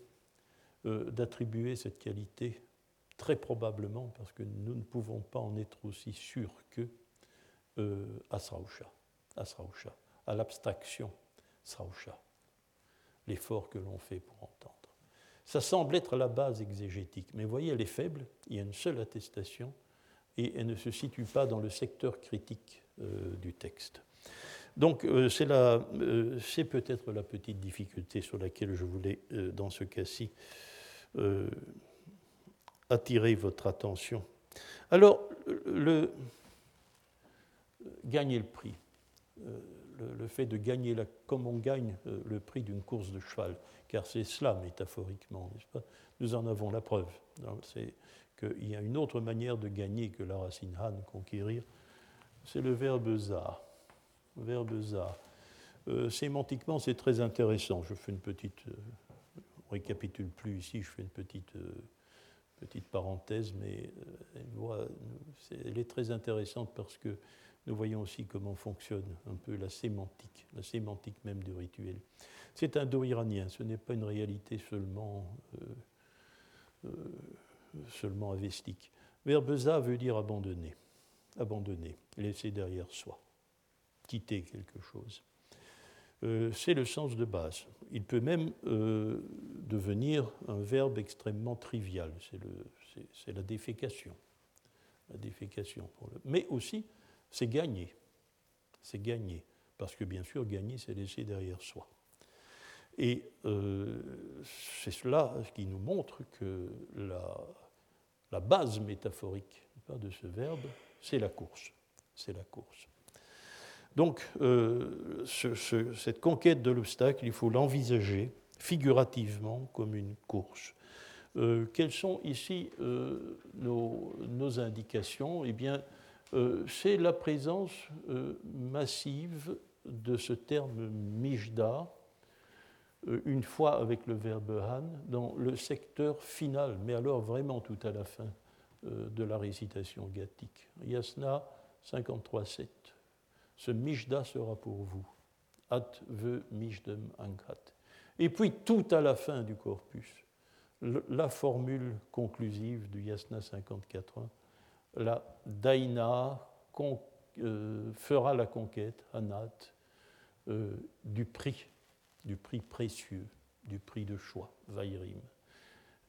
euh, d'attribuer cette qualité, très probablement, parce que nous ne pouvons pas en être aussi sûrs que euh, à à l'abstraction Sausha, l'effort que l'on fait pour entendre. Ça semble être la base exégétique, mais voyez, elle est faible, il y a une seule attestation, et elle ne se situe pas dans le secteur critique euh, du texte. Donc euh, euh, c'est peut-être la petite difficulté sur laquelle je voulais, dans ce cas-ci, attirer votre attention. Alors, le, gagner le prix le, fait de gagner, comme on gagne euh, le prix d'une course de cheval, car c'est cela métaphoriquement, n'est-ce pas? Nous en avons la preuve. C'est qu'il y a une autre manière de gagner que la racine han, conquérir, c'est le verbe za. Euh, sémantiquement, c'est très intéressant. Je fais une petite. Euh, ne récapitule plus ici, je fais une petite, petite parenthèse, mais elle est très intéressante parce que nous voyons aussi comment fonctionne un peu la sémantique, la sémantique même du rituel. C'est indo-iranien, ce n'est pas une réalité seulement, euh, euh, seulement avestique. Verbe za veut dire abandonner, abandonner, laisser derrière soi, quitter quelque chose. Euh, c'est le sens de base. Il peut même devenir un verbe extrêmement trivial, c'est la défécation. Mais aussi, c'est gagner. C'est gagner. Parce que bien sûr, gagner, c'est laisser derrière soi. Et euh, c'est cela qui nous montre que la, base métaphorique de ce verbe, c'est la course. C'est la course. Donc, euh, cette conquête de l'obstacle, il faut l'envisager figurativement comme une course. Euh, quelles sont ici nos, nos, indications? Eh bien, c'est la présence massive de ce terme mijda, euh, une fois avec le verbe han dans le secteur final, mais alors vraiment tout à la fin euh, de la récitation gattique. Yasna 53.7. Ce mishda sera pour vous. At ve mishdem anghat. Et puis tout à la fin du corpus, la formule conclusive du Yasna 54.1, la daina euh, fera la conquête, anat, du prix du prix précieux, du prix de choix, Vairim.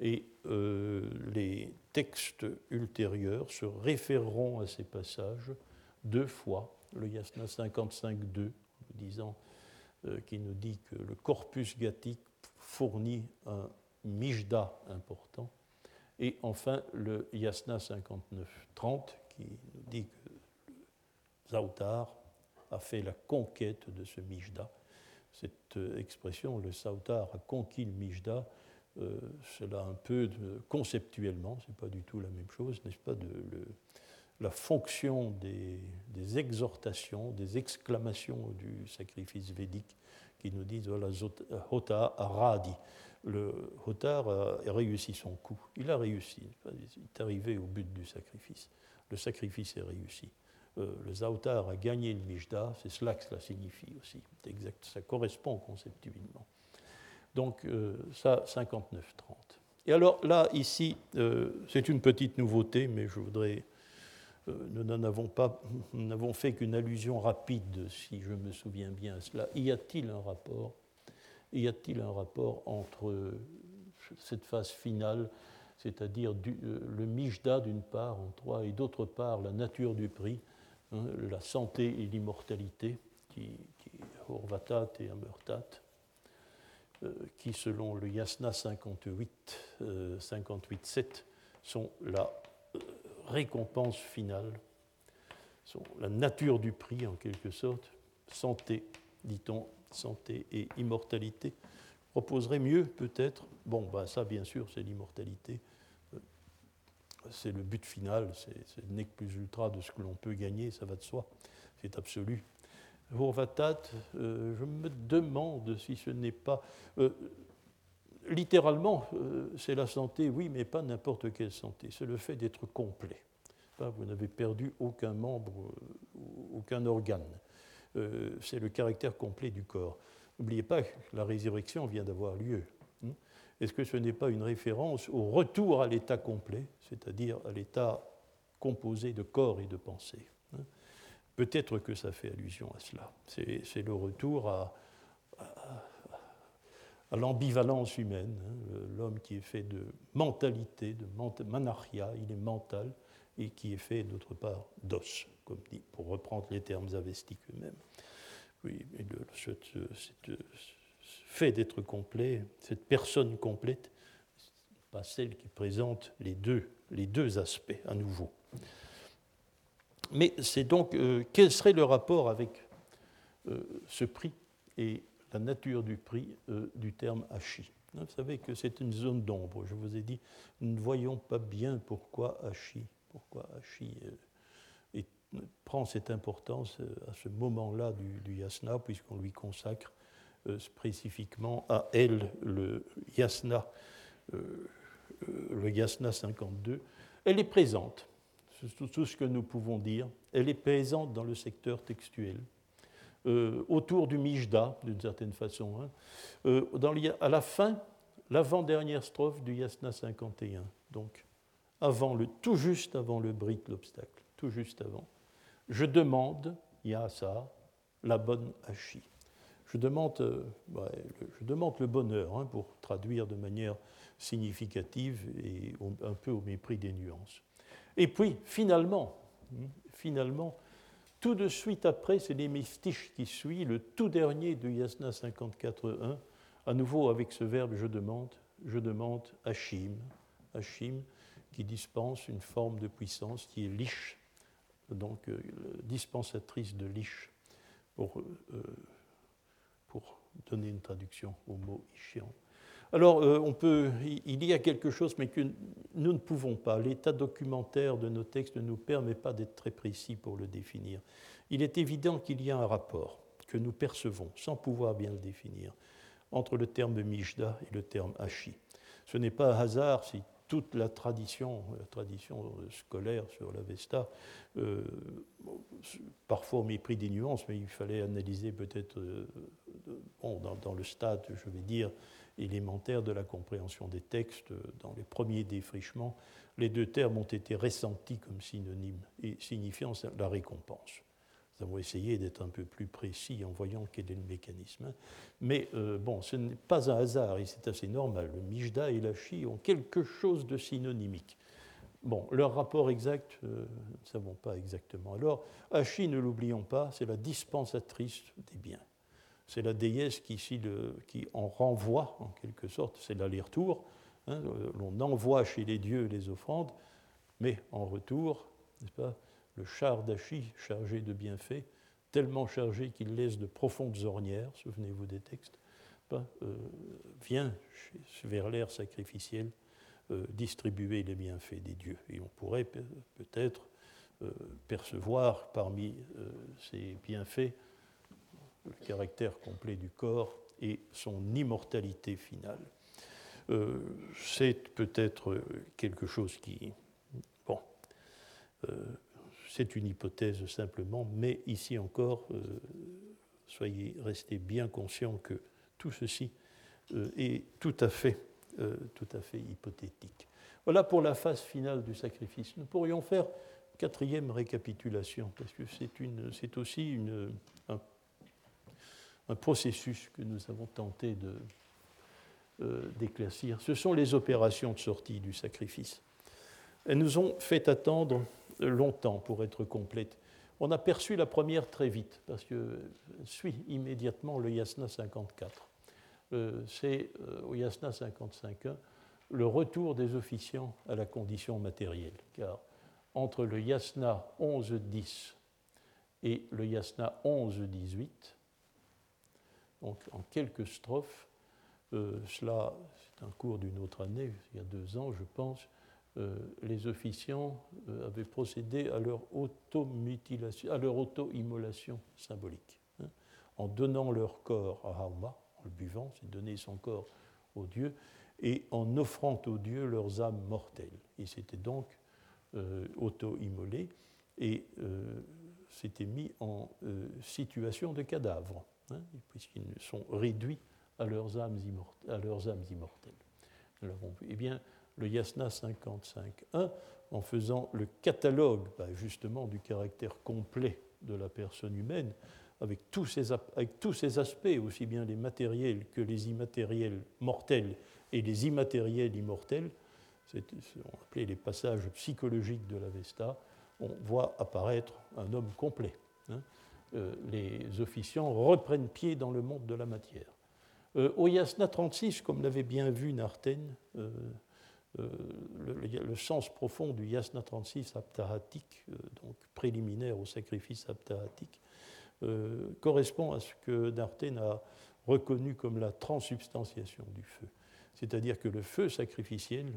Et euh, les textes ultérieurs se référeront à ces passages deux fois, le Yasna 55.2, disant, euh, qui nous dit que le corpus gathique fournit un mijda important, et enfin le Yasna 59.30, qui nous dit que Zautar a fait la conquête de ce mijda cette euh, expression, le Sautar a conquis le Mijda, euh, cela un peu conceptuellement, ce n'est pas du tout la même chose, n'est-ce pas, de, la fonction des, exhortations, des exclamations du sacrifice védique qui nous disent voilà, Hota Aradi. Le Hotar a réussi son coup. Il a réussi. Il est arrivé au but du sacrifice. Le sacrifice est réussi. Euh, le Zautar a gagné le Mijda, c'est cela que cela signifie aussi. Exact, ça correspond conceptuellement. Donc euh, ça, 59-30. Et alors là, ici, euh, c'est une petite nouveauté, mais je voudrais. nous n'en pas, nous n'avons fait qu'une allusion rapide, si je me souviens bien à cela. Y a-t-il un rapport Y a-t-il un rapport entre cette phase finale, c'est-à-dire le Mijda d'une part en trois, et d'autre part la nature du prix, Hein, la santé et l'immortalité, qui, qui et Amurtat, euh, qui selon le Yasna 58, 58.7 euh, sont la euh, récompense finale, sont la nature du prix en quelque sorte, santé, dit-on, santé et immortalité. Je proposerais mieux peut-être, bon, ben ça bien sûr c'est l'immortalité, c'est le but final, c'est le nec plus ultra de ce que l'on peut gagner, ça va de soi, c'est absolu. Vorvatat, euh, je me demande si ce n'est pas. Euh, littéralement, euh, c'est la santé, oui, mais pas n'importe quelle santé, c'est le fait d'être complet. Vous n'avez perdu aucun membre, aucun organe. C'est le caractère complet du corps. N'oubliez pas que la résurrection vient d'avoir lieu. Est-ce que ce n'est pas une référence au retour à l'état complet, c'est-à-dire à, l'état composé de corps et de pensée hein? Peut-être que ça fait allusion à cela. C'est le retour à, l'ambivalence humaine, hein, l'homme qui est fait de mentalité, de manarchia, il est mental, et qui est fait d'autre part d'os, comme dit, pour reprendre les termes avestiques eux-mêmes. Oui, mais le, fait d'être complet, cette personne complète, pas celle qui présente les deux, les deux aspects à nouveau. Mais c'est donc euh, quel serait le rapport avec euh, ce prix et la nature du prix euh, du terme hachi Vous savez que c'est une zone d'ombre. Je vous ai dit, nous ne voyons pas bien pourquoi hachi, pourquoi hachi prend cette importance à ce moment-là du, yasna, puisqu'on lui consacre spécifiquement à elle le yasna, le yasna 52. Elle est présente, c'est tout ce que nous pouvons dire. Elle est présente dans le secteur textuel. autour du Mijda, d'une certaine façon. Hein. à la fin, l'avant-dernière strophe du Yasna 51, donc avant le, tout juste avant le Brit, l'obstacle, tout juste avant. Je demande, Yasa, la bonne Hachi. Je demande, euh, je demande le bonheur, hein, pour traduire de manière significative et un peu au mépris des nuances. Et puis, finalement, hein, finalement, tout de suite après, c'est les qui suivent, le tout dernier de Yasna 54.1, à nouveau avec ce verbe je demande, je demande Hachim, Hachim qui dispense une forme de puissance qui est liche, donc euh, dispensatrice de liche, pour, euh, pour donner une traduction au mot ishian. Alors, euh, on peut, il y a quelque chose, mais que nous ne pouvons pas. L'état documentaire de nos textes ne nous permet pas d'être très précis pour le définir. Il est évident qu'il y a un rapport que nous percevons, sans pouvoir bien le définir, entre le terme Mishda et le terme Hachi. Ce n'est pas un hasard si toute la tradition, la tradition scolaire sur l'Avesta, euh, parfois au mépris des nuances, mais il fallait analyser peut-être euh, bon, dans, le stade, je vais dire, élémentaire de la compréhension des textes, dans les premiers défrichements, les deux termes ont été ressentis comme synonymes et signifiant la récompense. Nous avons essayé d'être un peu plus précis en voyant quel est le mécanisme. Mais euh, bon, ce n'est pas un hasard et c'est assez normal. Le Mijda et la Chi ont quelque chose de synonymique. Bon, leur rapport exact, euh, nous ne savons pas exactement. Alors, Hachi, ne l'oublions pas, c'est la dispensatrice des biens. C'est la déesse qui, en renvoie, en quelque sorte, c'est l'aller-retour. Hein, l'on envoie chez les dieux les offrandes, mais en retour, n'est-ce pas, le char d'Achi, chargé de bienfaits, tellement chargé qu'il laisse de profondes ornières, souvenez-vous des textes, euh, vient vers l'ère sacrificielle euh, distribuer les bienfaits des dieux. Et on pourrait peut-être euh, percevoir parmi ces bienfaits le caractère complet du corps et son immortalité finale. C'est peut-être quelque chose qui, bon, c'est une hypothèse simplement, mais ici encore, euh, soyez restés bien conscients que tout ceci euh, est tout à, fait, euh, tout à fait hypothétique. Voilà pour la phase finale du sacrifice. Nous pourrions faire une quatrième récapitulation, parce que c'est aussi une, un, un, processus que nous avons tenté d'éclaircir. Ce sont les opérations de sortie du sacrifice. Elles nous ont fait attendre longtemps pour être complète. On a perçu la première très vite, parce que suit immédiatement le Yasna 54. Euh, c'est euh, au Yasna 55.1 le retour des officiants à la condition matérielle, car entre le Yasna 11.10 et le Yasna 11.18, donc en quelques strophes, euh, cela c'est un cours d'une autre année, il y a deux ans je pense, euh, les officiants euh, avaient procédé à leur auto-mutilation, à leur auto-immolation symbolique, hein, en donnant leur corps à Hauma, en le buvant, c'est donner son corps au dieu, et en offrant aux dieux leurs âmes mortelles. Ils s'étaient donc euh, auto-immolés et s'étaient mis en situation de cadavre, hein, puisqu'ils sont réduits à leurs âmes, immortelles. Eh bien, le Yasna 55.1 en faisant le catalogue bah, justement du caractère complet de la personne humaine, avec tous, ses, aspects, aussi bien les matériels que les immatériels mortels et les immatériels immortels, c'est on appelait les passages psychologiques de l'Avesta, on voit apparaître un homme complet. Hein. Euh, les officiants reprennent pied dans le monde de la matière. Euh, au Yasna 36, comme l'avait bien vu Narten, euh, euh, le, sens profond du yasna 36 aptahatique, euh, donc préliminaire au sacrifice aptahatique, euh, correspond à ce que Narten a reconnu comme la transubstantiation du feu. C'est-à-dire que le feu sacrificiel,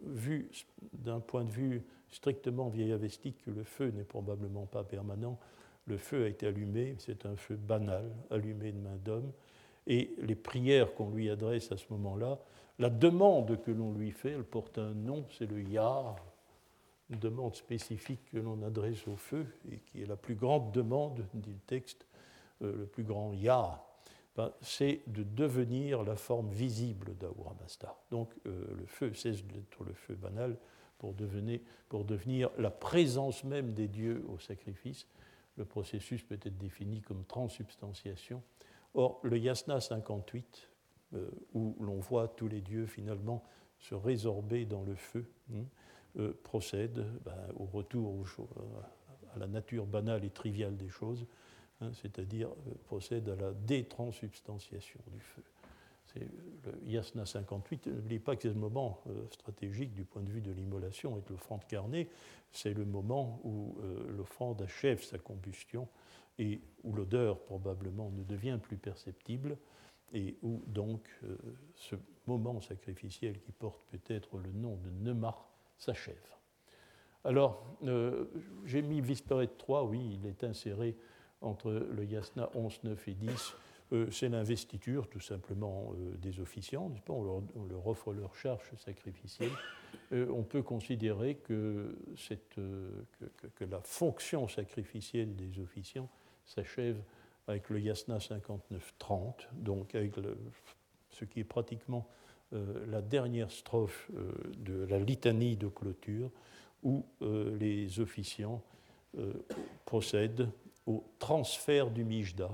vu d'un point de vue strictement vieillavestique, que le feu n'est probablement pas permanent, le feu a été allumé, c'est un feu banal, allumé de main d'homme, Et les prières qu'on lui adresse à ce moment-là, la demande que l'on lui fait, elle porte un nom, c'est le Ya, une demande spécifique que l'on adresse au feu et qui est la plus grande demande, dit le texte, euh, le plus grand Ya, ben, c'est de devenir la forme visible d'Ahura Mazda. Donc euh, le feu cesse d'être le feu banal pour devenir, pour devenir la présence même des dieux au sacrifice. Le processus peut être défini comme transsubstantiation. Or, le Yasna 58, euh, où l'on voit tous les dieux finalement se résorber dans le feu, hein, euh, procède ben, au retour à la nature banale et triviale des choses, hein, c'est-à-dire euh, procède à la détranssubstantiation du feu. C'est le Yasna 58. N'oubliez pas que c'est le moment stratégique du point de vue de l'immolation et de l'offrande carnée. C'est le moment où l'offrande achève sa combustion et où l'odeur probablement ne devient plus perceptible et où donc euh, ce moment sacrificiel qui porte peut-être le nom de Neumar s'achève. Alors, euh, j'ai mis Visperet 3, oui, il est inséré entre le Yasna 11, 9 et 10. Euh, c'est l'investiture tout simplement des officiants, on leur, offre leur charge sacrificielle. on peut considérer que, la fonction sacrificielle des officiants s'achève avec le Yasna 59-30, donc avec ce qui est pratiquement euh, la dernière strophe euh, de la litanie de clôture, où euh, les officiants procèdent au transfert du Mijda.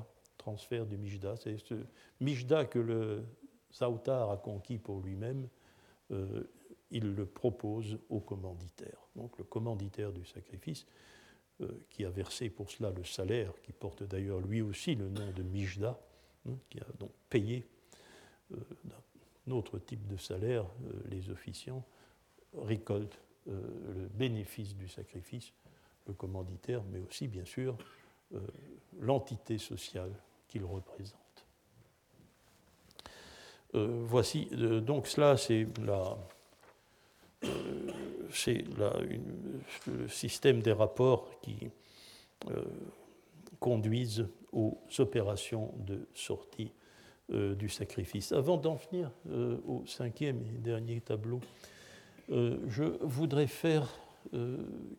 Transfert du Mijda, c'est ce Mijda que le Sautar a conquis pour lui-même, il le propose au commanditaire. Donc le commanditaire du sacrifice euh, qui a versé pour cela le salaire, qui porte d'ailleurs lui aussi le nom de Mijda, hein, qui a donc payé euh, d'un autre type de salaire, euh, les officiants récoltent le bénéfice du sacrifice, le commanditaire, mais aussi bien sûr l'entité sociale qu'il représente. voici, donc cela c'est c'est le système des rapports qui euh, conduisent aux opérations de sortie euh, du sacrifice. Avant d'en venir euh, au cinquième et dernier tableau, je voudrais faire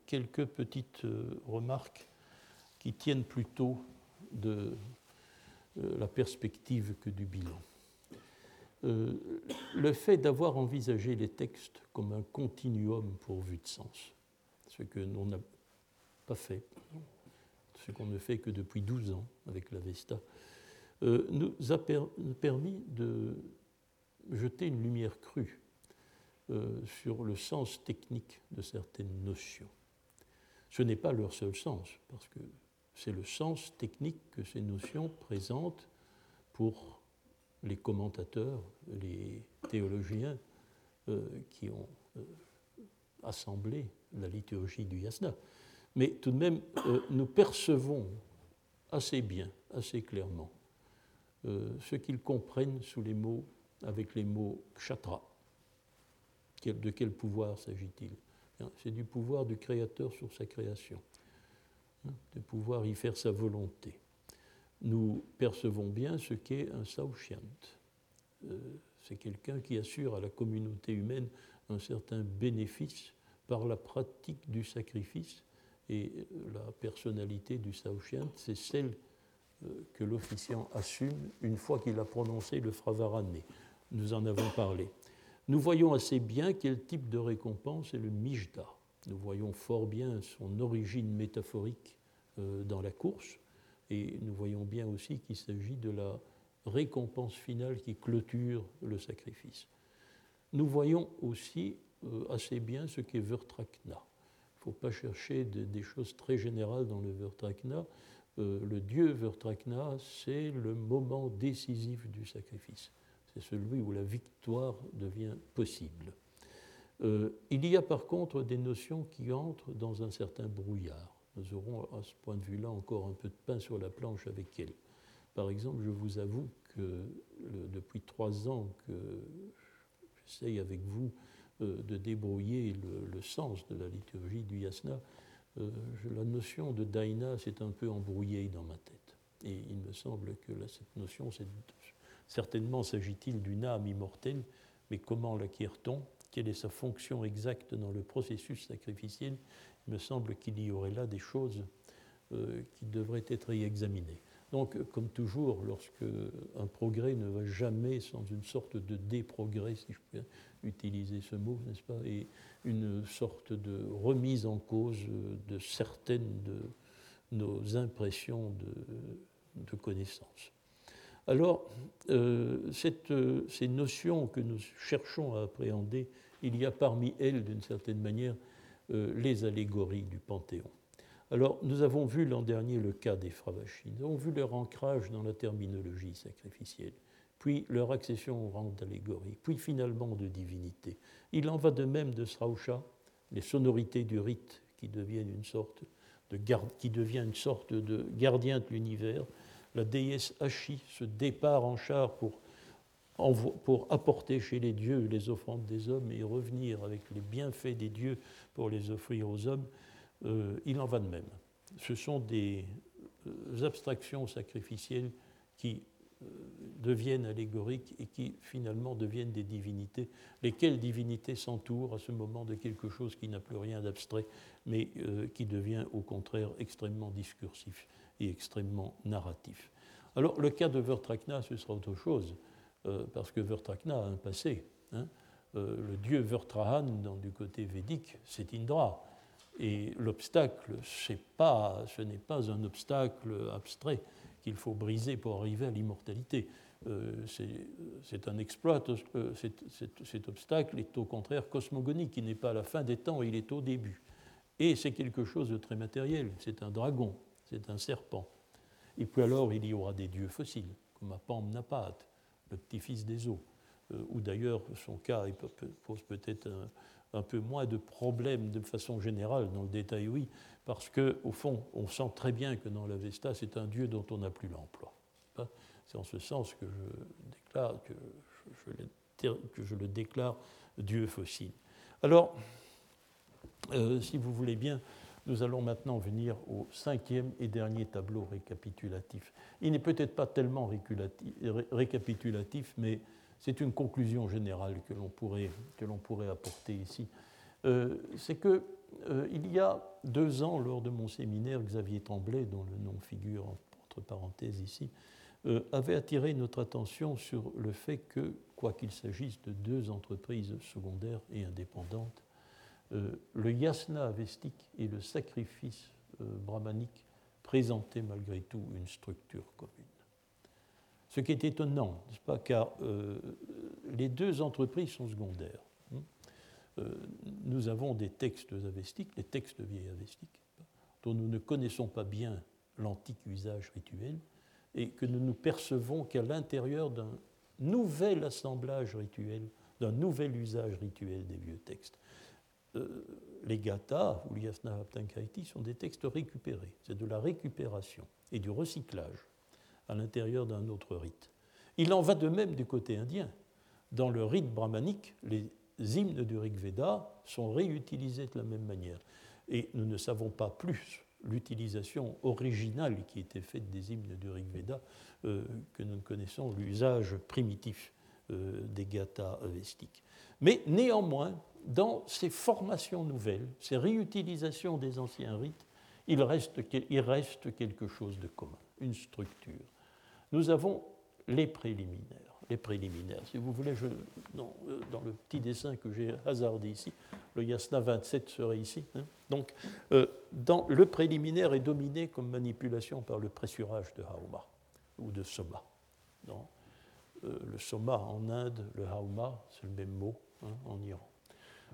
quelques petites remarques qui tiennent plutôt de la perspective que du bilan. Euh, le fait d'avoir envisagé les textes comme un continuum pourvu de sens, ce que l'on n'a pas fait, ce qu'on ne fait que depuis 12 ans avec la Vesta, euh, nous a permis de jeter une lumière crue euh, sur le sens technique de certaines notions. Ce n'est pas leur seul sens, parce que c'est le sens technique que ces notions présentent pour les commentateurs, les théologiens euh, qui ont euh, assemblé la liturgie du yasna. Mais tout de même, euh, nous percevons assez bien, assez clairement, ce qu'ils comprennent sous les mots, avec les mots kshatra. De quel pouvoir s'agit-il? C'est du pouvoir du Créateur sur sa création, hein, de pouvoir y faire sa volonté nous percevons bien ce qu'est un Saushyant. Euh, c'est quelqu'un qui assure à la communauté humaine un certain bénéfice par la pratique du sacrifice. Et la personnalité du Saushyant, c'est celle euh, que l'officiant assume une fois qu'il a prononcé le Fravarane. Nous en avons parlé. Nous voyons assez bien quel type de récompense est le Mijda. Nous voyons fort bien son origine métaphorique euh, dans la course et nous voyons bien aussi qu'il s'agit de la récompense finale qui clôture le sacrifice. Nous voyons aussi euh, assez bien ce qu'est Vertrakna. Il ne faut pas chercher des choses très générales dans le Vertrakna. Euh, le dieu Vertrakna, c'est le moment décisif du sacrifice. C'est celui où la victoire devient possible. Euh, il y a par contre des notions qui entrent dans un certain brouillard nous aurons à ce point de vue-là encore un peu de pain sur la planche avec elle. Par exemple, je vous avoue que depuis trois ans que j'essaye avec vous euh, de débrouiller le, sens de la liturgie du yasna, euh, la notion de daina s'est un peu embrouillée dans ma tête. Et il me semble que cette notion, Certainement s'agit-il d'une âme immortelle, mais comment l'acquiert-on? Quelle est sa fonction exacte dans le processus sacrificiel Il me semble qu'il y aurait là des choses euh, qui devraient être examinées. Donc, comme toujours, lorsque un progrès ne va jamais sans une sorte de déprogrès, si je peux utiliser ce mot, n'est-ce pas, et une sorte de remise en cause de certaines de nos impressions de, de connaissance. Alors, euh, cette, ces notions que nous cherchons à appréhender, il y a parmi elles, d'une certaine manière, euh, les allégories du Panthéon. Alors, nous avons vu l'an dernier le cas des Fravachis. Nous avons vu leur ancrage dans la terminologie sacrificielle, puis leur accession au rang d'allégorie, puis finalement de divinité. Il en va de même de Srausha, les sonorités du rite qui deviennent qui devient une sorte de gardien de l'univers. La déesse Hachi se départ en char pour, apporter chez les dieux les offrandes des hommes et revenir avec les bienfaits des dieux pour les offrir aux hommes. Euh, il en va de même. Ce sont des euh, abstractions sacrificielles qui deviennent allégoriques et qui finalement deviennent des divinités, lesquelles divinités s'entourent à ce moment de quelque chose qui n'a plus rien d'abstrait, mais qui devient au contraire extrêmement discursif et extrêmement narratif. Alors le cas de Vertrakna, ce sera autre chose, parce que Vertrakna a un passé. Hein. le dieu Vertrahan, du côté védique, c'est Indra. Et l'obstacle, pas, ce n'est pas un obstacle abstrait qu'il faut briser pour arriver à l'immortalité. Euh, c'est un exploit, euh, cet obstacle est au contraire cosmogonique, il n'est pas à la fin des temps, il est au début. Et c'est quelque chose de très matériel, c'est un dragon, c'est un serpent. Et puis alors il y aura des dieux fossiles, comme Apam Napat, le petit-fils des eaux, euh, ou d'ailleurs son cas pose peut-être un, un peu moins de problèmes de façon générale, dans le détail oui, parce qu'au fond, on sent très bien que dans l'Avesta, c'est un Dieu dont on n'a plus l'emploi. C'est en ce sens que je, déclare, que, je, que le déclare Dieu fossile. Alors, euh, si vous voulez bien, nous allons maintenant venir au cinquième et dernier tableau récapitulatif. Il n'est peut-être pas tellement récapitulatif, mais c'est une conclusion générale que l'on pourrait, pourrait, apporter ici. Euh, c'est qu'il euh, y a deux ans, lors de mon séminaire, Xavier Tremblay, dont le nom figure entre parenthèses ici, euh, avait attiré notre attention sur le fait que, quoi qu'il s'agisse de deux entreprises secondaires et indépendantes, le yasna avestique et le sacrifice brahmanique présentaient malgré tout une structure commune. Ce qui est étonnant, n'est-ce pas, car euh, les deux entreprises sont secondaires. Euh, nous avons des textes avestiques, les textes vieilles avestiques, dont nous ne connaissons pas bien l'antique usage rituel, et que nous ne percevons qu'à l'intérieur d'un nouvel assemblage rituel, d'un nouvel usage rituel des vieux textes. Euh, les Gata ou l'Yasna Aptankaiti sont des textes récupérés. C'est de la récupération et du recyclage à l'intérieur d'un autre rite. Il en va de même du côté indien. Dans le rite brahmanique, les hymnes du Rig Veda sont réutilisés de la même manière. Et nous ne savons pas plus l'utilisation originale qui était faite des hymnes du Rig Veda euh, que nous ne connaissons l'usage primitif euh, des gathas avestiques. Mais néanmoins, dans ces formations nouvelles, ces réutilisations des anciens rites, il reste quelque chose de commun, une structure nous avons les préliminaires. Les préliminaires, si vous voulez, euh, dans, le petit dessin que j'ai hasardé ici, le Yasna 27 serait ici. Hein. Donc, euh, le préliminaire est dominé comme manipulation par le pressurage de Hauma ou de Soma. Euh, le Soma en Inde, le Hauma, c'est le même mot hein, en Iran.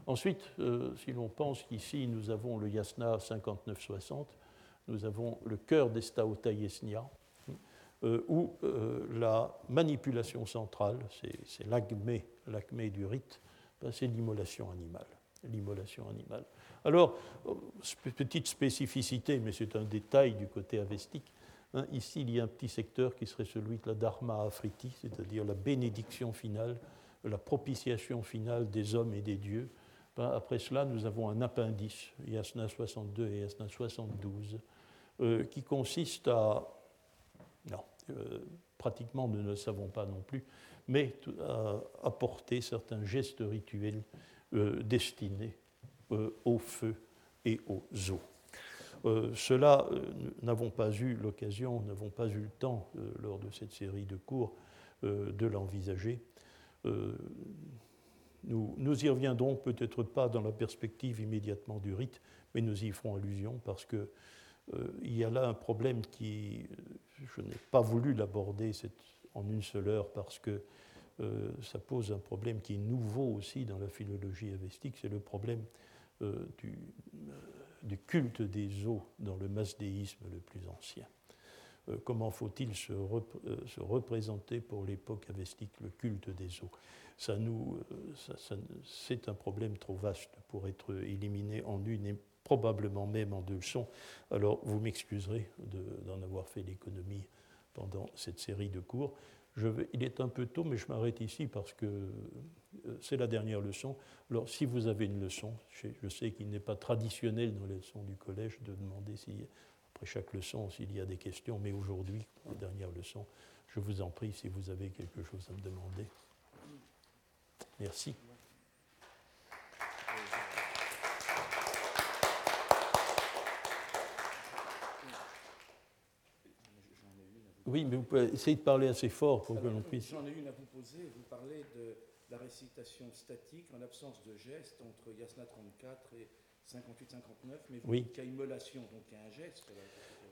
Ensuite, si l'on pense qu'ici nous avons le Yasna 59-60, nous avons le cœur d'Estaota Yesnia, où euh, la manipulation centrale, c'est l'acmé du rite, ben, c'est l'immolation animale. L'immolation animale. Alors, euh, petite spécificité, mais c'est un détail du côté avestique. Hein, ici, il y a un petit secteur qui serait celui de la Dharma Afriti, c'est-à-dire la bénédiction finale, la propitiation finale des hommes et des dieux. Ben, après cela, nous avons un appendice, Yasna 62 et Yasna 72, qui consiste à non. Euh, pratiquement nous ne le savons pas non plus, mais à apporter certains gestes rituels euh, destinés euh, au feu et aux eaux. Euh, cela, nous n'avons pas eu l'occasion, n'avons pas eu le temps lors de cette série de cours de l'envisager. Nous, nous, y reviendrons peut-être pas dans la perspective immédiatement du rite, mais nous y ferons allusion parce qu'il y a là un problème qui, je n'ai pas voulu l'aborder en une seule heure parce que euh, ça pose un problème qui est nouveau aussi dans la philologie avestique, c'est le problème euh, du, euh, du, culte des eaux dans le masdéisme le plus ancien. comment faut-il se, se, représenter pour l'époque avestique le culte des eaux? Ça nous, C'est un problème trop vaste pour être éliminé en une probablement même en deux leçons. Alors vous m'excuserez d'en avoir fait l'économie pendant cette série de cours il est un peu tôt, mais je m'arrête ici parce que euh, c'est la dernière leçon. Alors, si vous avez une leçon, je sais qu'il n'est pas traditionnel dans les leçons du collège de demander après chaque leçon s'il y a des questions, mais aujourd'hui, la dernière leçon, je vous en prie si vous avez quelque chose à me demander. Merci. Oui, mais vous pouvez essayer de parler assez fort pour que l'on puisse. J'en ai une à vous poser. Vous parlez de la récitation statique en absence de geste entre Yasna 34 et 58-59, mais vous oui. dites qu'il y a immolation, donc il y a un geste.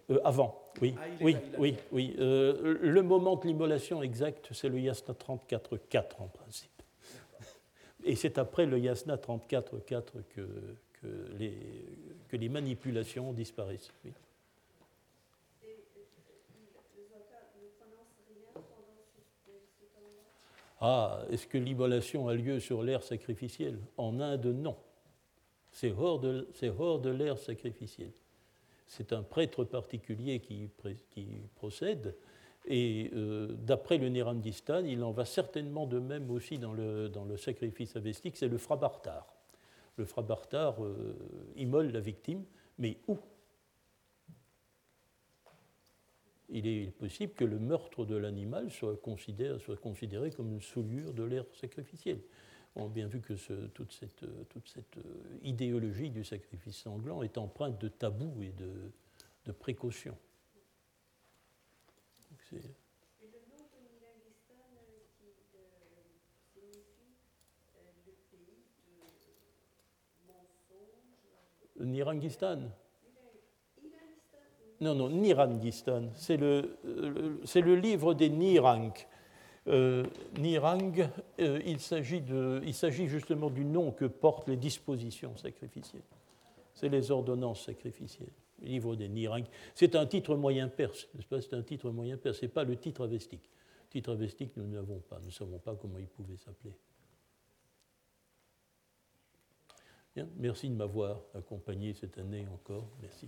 Euh, avant, oui. Ah, oui, oui, oui, euh, le moment de l'immolation exact, c'est le Yasna 34-4 en principe. Et c'est après le Yasna 34-4 que, que, les, que les manipulations disparaissent. Oui. Ah, est-ce que l'immolation a lieu sur l'air sacrificiel? En Inde, non. C'est hors de, de l'air sacrificiel. C'est un prêtre particulier qui, procède, et euh, d'après le Nirandistan, il en va certainement de même aussi dans le, dans le sacrifice avestique, c'est le frabartar. Le frabartar euh, immole la victime, mais où? Il est possible que le meurtre de l'animal soit considéré, soit considéré, comme une souillure de l'air sacrificiel. On a bien vu que toute, cette, toute, cette, euh, idéologie du sacrifice sanglant est empreinte de tabou et de, de précaution. Nirangistan non, non, Nirangistan. C'est le, livre des Nirang. Euh, Nirang, euh, il, s'agit de, il s'agit justement du nom que portent les dispositions sacrificielles. C'est les ordonnances sacrificielles. Le livre des Nirang. C'est un titre moyen perse, n'est-ce pas? C'est un titre moyen perse, ce n'est pas le titre avestique. Le titre avestique, nous n'avons pas, nous ne savons pas comment il pouvait s'appeler. Bien, merci de m'avoir accompagné cette année encore. Merci.